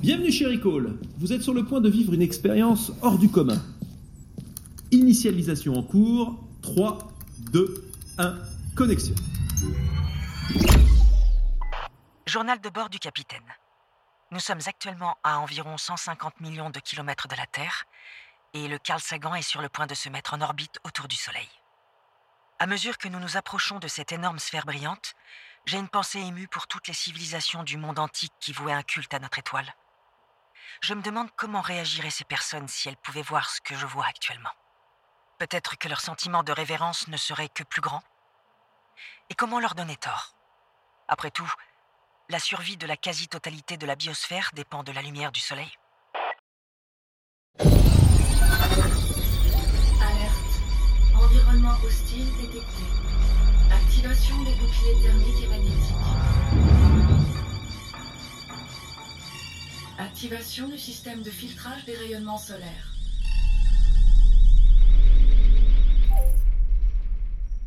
Bienvenue chez Recall. Vous êtes sur le point de vivre une expérience hors du commun. Initialisation en cours. 3, 2, 1, connexion. Journal de bord du capitaine. Nous sommes actuellement à environ 150 millions de kilomètres de la Terre et le Carl Sagan est sur le point de se mettre en orbite autour du Soleil. À mesure que nous nous approchons de cette énorme sphère brillante, j'ai une pensée émue pour toutes les civilisations du monde antique qui vouaient un culte à notre étoile. Je me demande comment réagiraient ces personnes si elles pouvaient voir ce que je vois actuellement. Peut-être que leur sentiment de révérence ne serait que plus grand. Et comment leur donner tort? Après tout, la survie de la quasi-totalité de la biosphère dépend de la lumière du Soleil. Alerte. Environnement hostile détecté. Activation des boucliers thermiques et. Activation du système de filtrage des rayonnements solaires.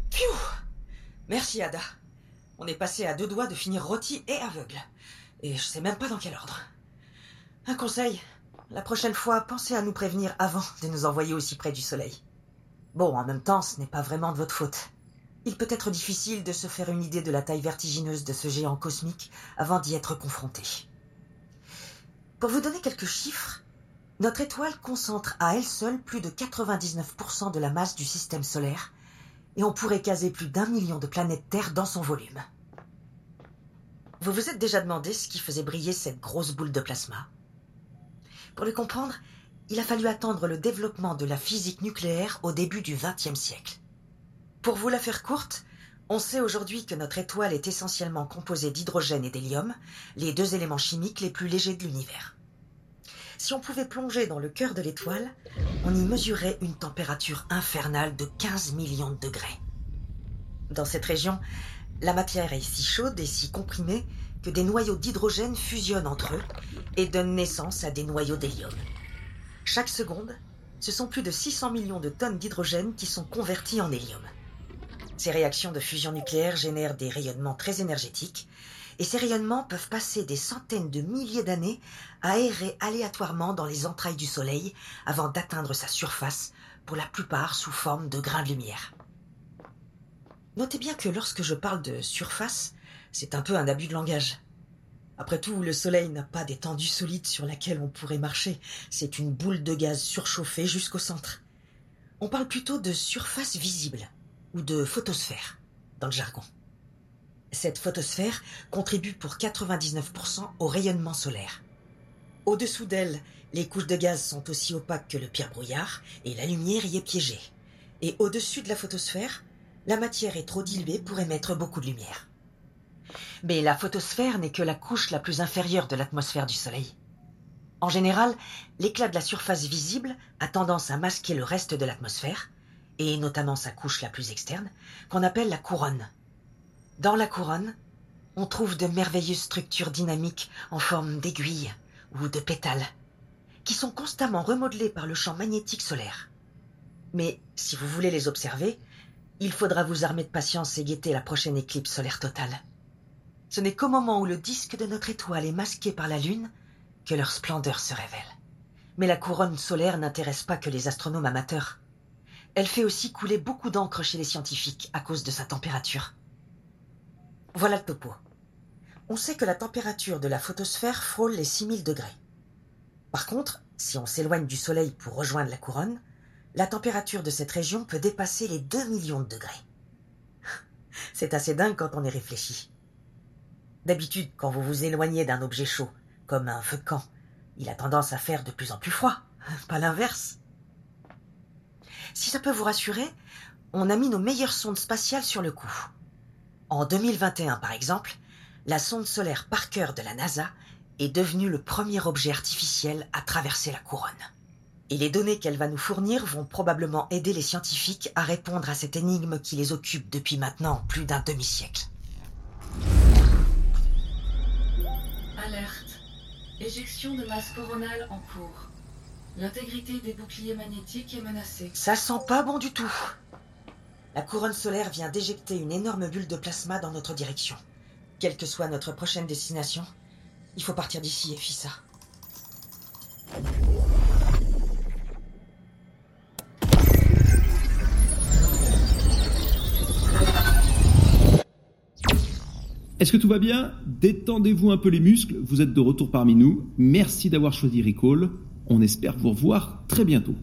Pfiou Merci Ada. On est passé à deux doigts de finir rôti et aveugle. Et je sais même pas dans quel ordre. Un conseil. La prochaine fois, pensez à nous prévenir avant de nous envoyer aussi près du soleil. Bon, en même temps, ce n'est pas vraiment de votre faute. Il peut être difficile de se faire une idée de la taille vertigineuse de ce géant cosmique avant d'y être confronté. Pour vous donner quelques chiffres, notre étoile concentre à elle seule plus de 99% de la masse du système solaire et on pourrait caser plus d'un million de planètes Terre dans son volume. Vous vous êtes déjà demandé ce qui faisait briller cette grosse boule de plasma Pour le comprendre, il a fallu attendre le développement de la physique nucléaire au début du XXe siècle. Pour vous la faire courte, on sait aujourd'hui que notre étoile est essentiellement composée d'hydrogène et d'hélium, les deux éléments chimiques les plus légers de l'univers. Si on pouvait plonger dans le cœur de l'étoile, on y mesurait une température infernale de 15 millions de degrés. Dans cette région, la matière est si chaude et si comprimée que des noyaux d'hydrogène fusionnent entre eux et donnent naissance à des noyaux d'hélium. Chaque seconde, ce sont plus de 600 millions de tonnes d'hydrogène qui sont convertis en hélium. Ces réactions de fusion nucléaire génèrent des rayonnements très énergétiques et ces rayonnements peuvent passer des centaines de milliers d'années à errer aléatoirement dans les entrailles du Soleil avant d'atteindre sa surface, pour la plupart sous forme de grains de lumière. Notez bien que lorsque je parle de surface, c'est un peu un abus de langage. Après tout, le Soleil n'a pas d'étendue solide sur laquelle on pourrait marcher, c'est une boule de gaz surchauffée jusqu'au centre. On parle plutôt de surface visible, ou de photosphère, dans le jargon. Cette photosphère contribue pour 99% au rayonnement solaire. Au-dessous d'elle, les couches de gaz sont aussi opaques que le pire brouillard et la lumière y est piégée. Et au-dessus de la photosphère, la matière est trop diluée pour émettre beaucoup de lumière. Mais la photosphère n'est que la couche la plus inférieure de l'atmosphère du Soleil. En général, l'éclat de la surface visible a tendance à masquer le reste de l'atmosphère, et notamment sa couche la plus externe, qu'on appelle la couronne. Dans la couronne, on trouve de merveilleuses structures dynamiques en forme d'aiguilles ou de pétales, qui sont constamment remodelées par le champ magnétique solaire. Mais si vous voulez les observer, il faudra vous armer de patience et guetter la prochaine éclipse solaire totale. Ce n'est qu'au moment où le disque de notre étoile est masqué par la Lune que leur splendeur se révèle. Mais la couronne solaire n'intéresse pas que les astronomes amateurs. Elle fait aussi couler beaucoup d'encre chez les scientifiques à cause de sa température. Voilà le topo. On sait que la température de la photosphère frôle les 6000 degrés. Par contre, si on s'éloigne du Soleil pour rejoindre la couronne, la température de cette région peut dépasser les 2 millions de degrés. C'est assez dingue quand on y réfléchit. D'habitude, quand vous vous éloignez d'un objet chaud, comme un camp, il a tendance à faire de plus en plus froid, pas l'inverse. Si ça peut vous rassurer, on a mis nos meilleures sondes spatiales sur le coup. En 2021, par exemple, la sonde solaire Parker de la NASA est devenue le premier objet artificiel à traverser la couronne. Et les données qu'elle va nous fournir vont probablement aider les scientifiques à répondre à cette énigme qui les occupe depuis maintenant plus d'un demi-siècle. Alerte. Éjection de masse coronale en cours. L'intégrité des boucliers magnétiques est menacée. Ça sent pas bon du tout. La couronne solaire vient d'éjecter une énorme bulle de plasma dans notre direction. Quelle que soit notre prochaine destination, il faut partir d'ici, et Fissa. Est-ce que tout va bien? Détendez-vous un peu les muscles, vous êtes de retour parmi nous. Merci d'avoir choisi Recall on espère vous revoir très bientôt.